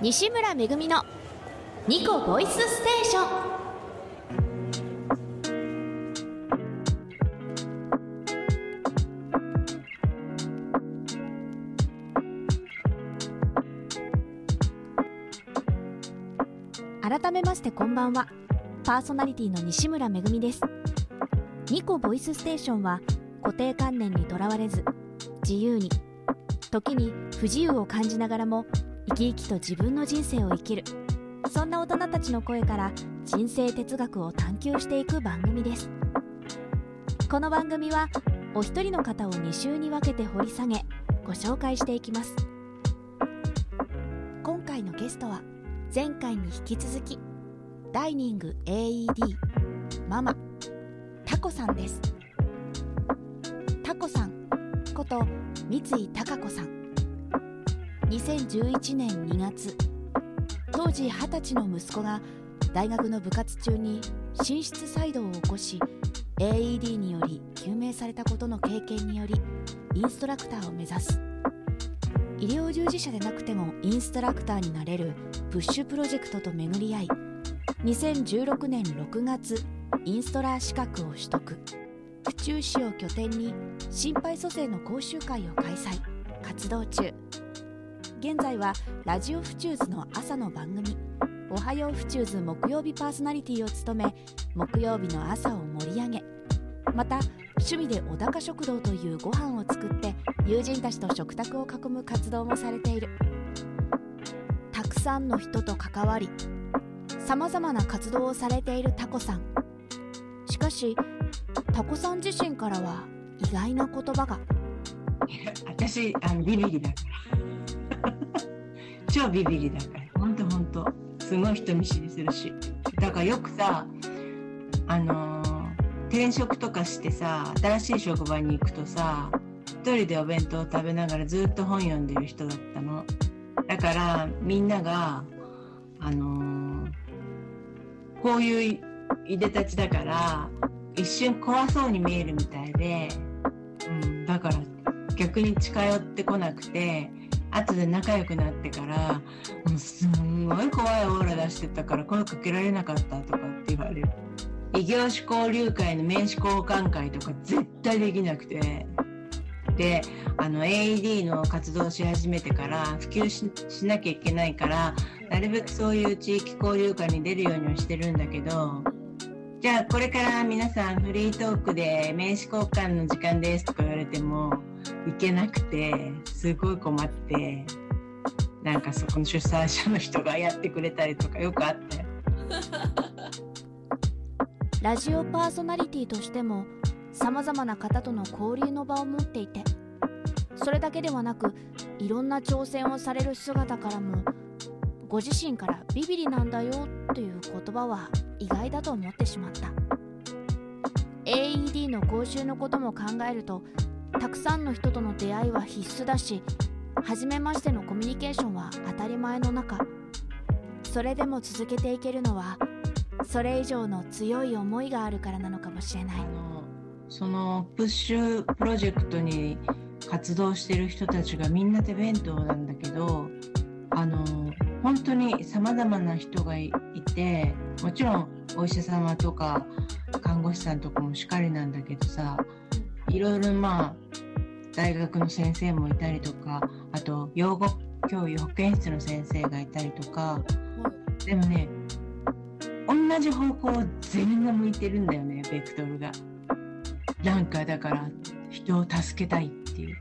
西村めぐみのニコボイスステーション。改めましてこんばんは。パーソナリティの西村めぐみです。ニコボイスステーションは固定観念にとらわれず自由に時に不自由を感じながらも生き生きと自分の人生を生きる。そんな大人たちの声から人生哲学を探求していく番組です。この番組はお一人の方を2週に分けて掘り下げご紹介していきます。今回のゲストは前回に引き続きダイニング AED ママタコさんです。タコさんこと三井貴子さん。2011年2月当時20歳の息子が大学の部活中に心室細動を起こし AED により救命されたことの経験によりインストラクターを目指す。医療従事者でなくてもインストラクターになれるプッシュプロジェクトと巡り合い2016年6月インストラー資格を取得。府中市を拠点に心肺蘇生の講習会を開催活動中。現在はラジオフチューズの朝の番組「おはようフチューズ」木曜日パーソナリティを務め木曜日の朝を盛り上げ。また趣味で小高食堂というご飯を作って友人たちと食卓を囲む活動もされている。たくさんの人と関わりさまざまな活動をされているタコさん。しかしタコさん自身からは意外な言葉が。私あのビビリだから。超ビビリだから。ほんとほんと。すごい人見知りするし。だからよくさあのー転職とかしてさ新しい職場に行くとさ一人でお弁当を食べながらずっと本読んでる人だったの。だからみんながあのーこういういでたちだから一瞬怖そうに見えるみたいで、うん、だから逆に近寄ってこなくて後で仲良くなってからもうすんごい怖いオーラ出してたから声かけられなかったとかって言われる。異業種交流会の名刺交換会とか絶対できなくて。であの AED の活動し始めてから普及ししなきゃいけないからなるべくそういう地域交流会に出るようにはしてるんだけどじゃあこれから皆さんフリートークで名刺交換の時間ですとか言われても行けなくてすごい困ってなんかそこの主催者の人がやってくれたりとかよくあったよ。ラジオパーソナリティとしてもさまざまな方との交流の場を持っていてそれだけではなくいろんな挑戦をされる姿からもご自身からビビリなんだよという言葉は意外だと思ってしまった AED の講習のことも考えるとたくさんの人との出会いは必須だし初めましてのコミュニケーションは当たり前の中。それでも続けていけるのはそれ以上の強い思いがあるからなのかもしれない。そのプッシュプロジェクトに活動してる人たちがみんな手弁当なんだけどあの本当にさまざまな人がいてもちろんお医者様とか看護師さんとかもしかりなんだけどさいろいろまあ大学の先生もいたりとかあと養護教諭保健室の先生がいたりとかでもね同じ方向全員が向いてるんだよねベクトルが。なんかだから人を助けたいっていう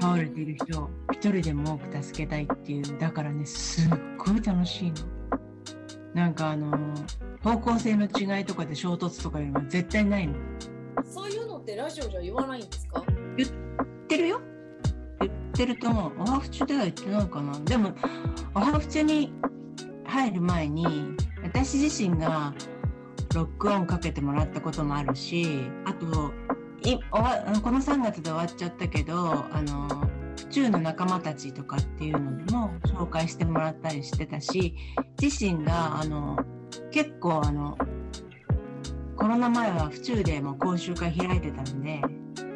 倒れてる人を一人でも多く助けたいっていうだからねすっごい楽しいの。なんかあの方向性の違いとかで衝突とかよりも絶対ないの。そういうのってラジオじゃ言わないんですか？言ってるよ言ってると思う。おはふちでは言ってないかな。でもおはふちに入る前に私自身がロックオンかけてもらったこともあるしあといおわこの3月で終わっちゃったけどあの府中の仲間たちとかっていうのでも紹介してもらったりしてたし自身があの結構あのコロナ前は府中でも講習会開いてたんで。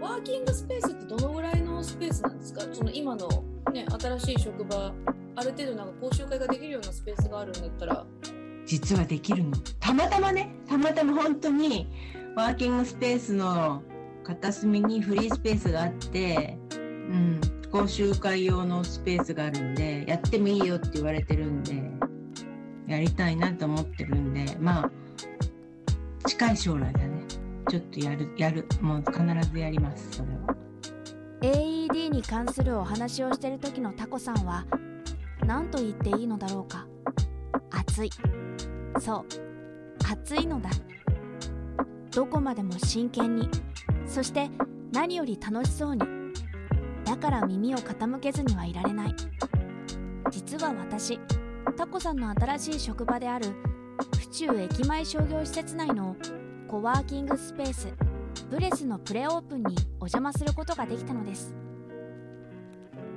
ワーキングスペースってどのぐらいのスペースなんですか？その今のね新しい職場ある程度なんか講習会ができるようなスペースがあるんだったら。実はできるの。たまたまねたまたま本当にワーキングスペースの片隅にフリースペースがあって、うん、講習会用のスペースがあるんでやってもいいよって言われてるんでやりたいなと思ってるんでまあ近い将来だね。ちょっとやるやるもう必ずやりますそれは。AED に関するお話をしてる時のタコさんは何と言っていいのだろうか。熱い。そう。熱いのだ。どこまでも真剣に。そして何より楽しそうに。だから耳を傾けずにはいられない。実は私タコさんの新しい職場である府中駅前商業施設内のコワーキングスペースブレスのプレオープンにお邪魔することができたのです。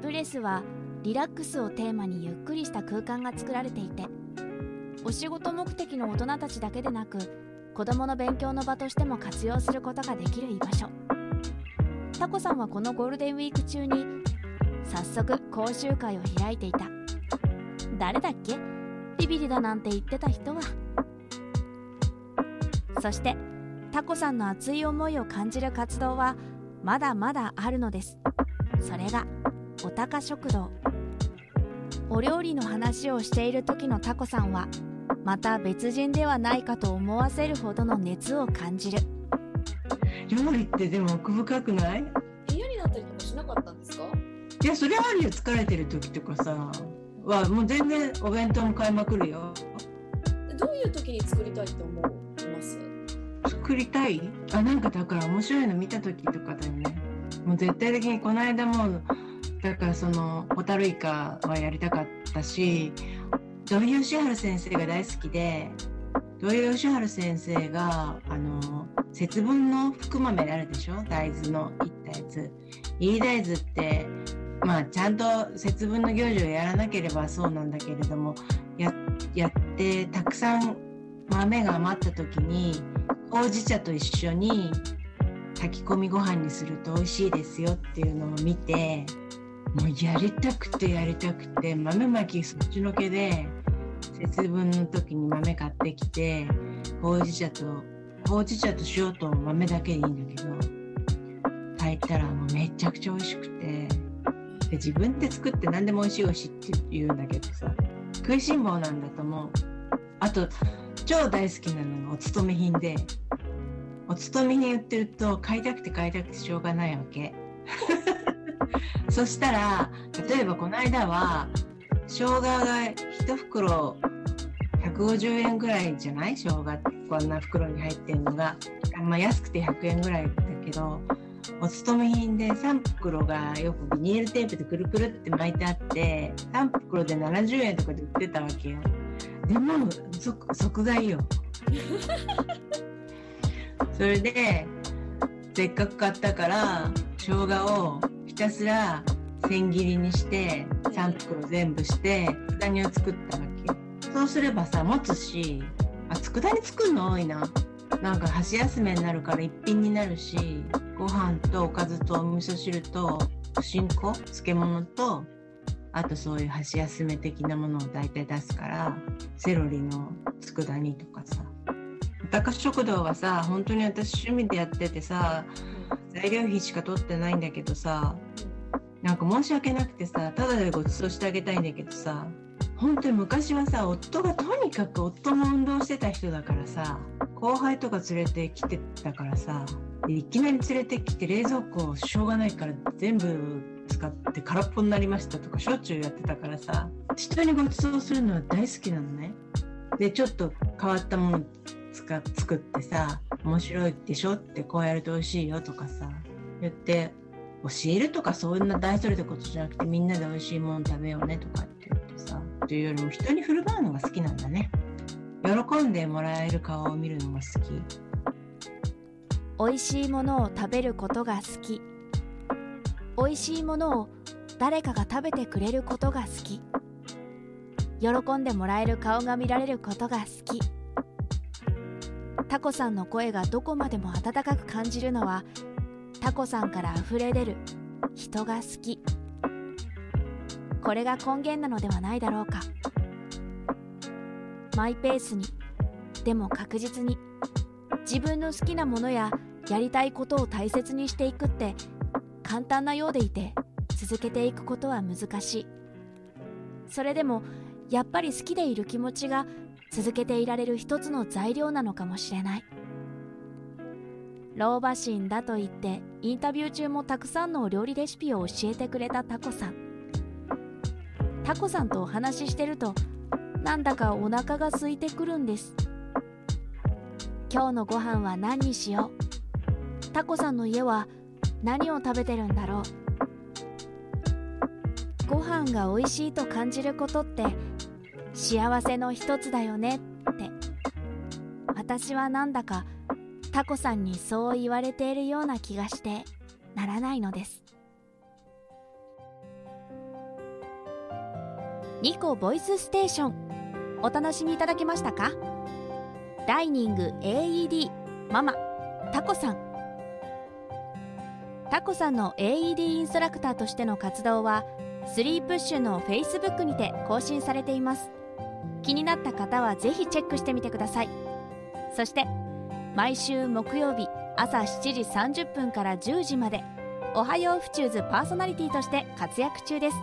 ブレスはリラックスをテーマにゆっくりした空間が作られていてお仕事目的の大人たちだけでなく子どもの勉強の場としても活用することができる居場所。タコさんはこのゴールデンウィーク中に早速講習会を開いていた。誰だっけ？ビビリだなんて言ってた人は。そしてタコさんの熱い思いを感じる活動はまだまだあるのです。それがおたか食堂。お料理の話をしている時のタコさんはまた別人ではないかと思わせるほどの熱を感じる。料理ってでも奥深くない？嫌になったりとかしなかったんですか？いやそれはあるよ。疲れてる時とかさはもう全然お弁当も買いまくるよ。どういう時に作りたいと思います？作りたい？あなんかだから面白いの見た時とかだよね。もう絶対的にこの間もだからそのホタルイカはやりたかったし土井善晴先生が大好きで土井善晴先生があの節分の福豆あるでしょ？大豆のいったやついい大豆ってまあちゃんと節分の行事をやらなければそうなんだけれどもやってたくさん豆が余った時にほうじ茶と一緒に炊き込みご飯にすると美味しいですよっていうのを見てもうやりたくてやりたくて豆まきそっちのけで節分の時に豆買ってきてほうじ茶とほうじ茶と塩と豆だけでいいんだけど炊いたらもうめちゃくちゃ美味しくて。自分で作って何でも美味しい美味しいって言うんだけどさ食いしん坊なんだと思う。あと超大好きなのがお勤め品でお勤め品売ってると買いたくて買いたくてしょうがないわけ。そしたら例えばこの間は生姜が1袋150円ぐらいじゃない？生姜ってこんな袋に入ってるのが、まあ、安くて100円ぐらいだけどお勤め品で3袋がよくビニールテープでくるくるって巻いてあって3袋で70円とかで売ってたわけよ。でも即即買いよ。それでせっかく買ったから生姜をひたすら千切りにして3袋全部して佃煮を作ったわけそうすればさ持つしあ佃煮作るの？多いな。なんか箸休めになるから一品になるしご飯とおかずとお味噌汁とおしんこ漬物とあとそういう箸休め的なものを大体出すからセロリの佃煮とかさ。高食堂はさ本当に私趣味でやっててさ材料費しか取ってないんだけどさなんか申し訳なくてさただでご馳走してあげたいんだけどさ本当に昔はさ夫がとにかく夫も運動してた人だからさ後輩とか連れてきてたからさいきなり連れてきて冷蔵庫しょうがないから全部使って空っぽになりましたとかしょっちゅうやってたからさ。人にご馳走するのは大好きなのね。でちょっと変わったもの使作ってさ面白いでしょってこうやると美味しいよとかさ言って教えるとかそんな大それたことじゃなくてみんなで美味しいもの食べようねとかって言ってさというよりも人に振る舞うのが好きなんだね。喜んでもらえる顔を見るのが好き。美味しいものを食べることが好き。美味しいものを誰かが食べてくれることが好き。喜んでもらえる顔が見られることが好き。タコさんの声がどこまでも温かく感じるのはタコさんから溢れ出る人が好き。これが根源なのではないだろうか。マイペースにでも確実に自分の好きなものややりたいことを大切にしていくって簡単なようでいて続けていくことは難しい。それでもやっぱり好きでいる気持ちが続けていられる一つの材料なのかもしれない。老婆心だと言ってインタビュー中もたくさんのお料理レシピを教えてくれたタコさん。タコさんとお話ししてるとなんだかお腹が空いてくるんです。今日のご飯は何にしよう？タコさんの家は何を食べてるんだろう？ご飯が美味しいと感じることって幸せの一つだよねって。私はなんだかタコさんにそう言われているような気がしてならないのです。ニコボイスステーションお楽しみいただけましたか？ダイニング AED ママタコさん。タコさんの AED インストラクターとしての活動はスリープッシュの Facebook にて更新されています。気になった方はぜひチェックしてみてください。そして毎週木曜日朝7時30分から10時までおはようフチューズパーソナリティとして活躍中です。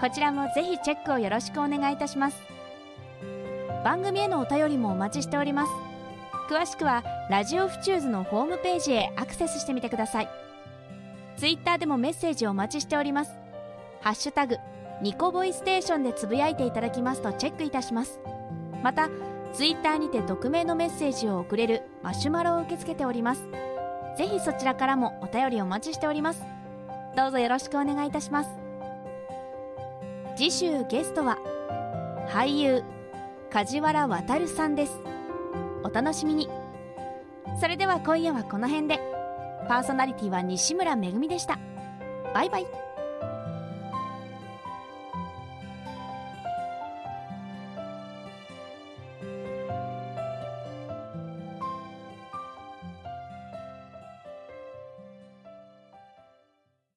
こちらもぜひチェックをよろしくお願いいたします。番組へのお便りもお待ちしております。詳しくはラジオフチューズのホームページへアクセスしてみてください。ツイッターでもメッセージをお待ちしております。ハッシュタグニコボイステーションでつぶやいていただきますとチェックいたします。またツイッターにて匿名のメッセージを送れるマシュマロを受け付けております。ぜひそちらからもお便りお待ちしております。どうぞよろしくお願いいたします。次週ゲストは俳優梶原渉さんです。お楽しみに。それでは今夜はこの辺で。パーソナリティは西村めぐみでした。バイバイ。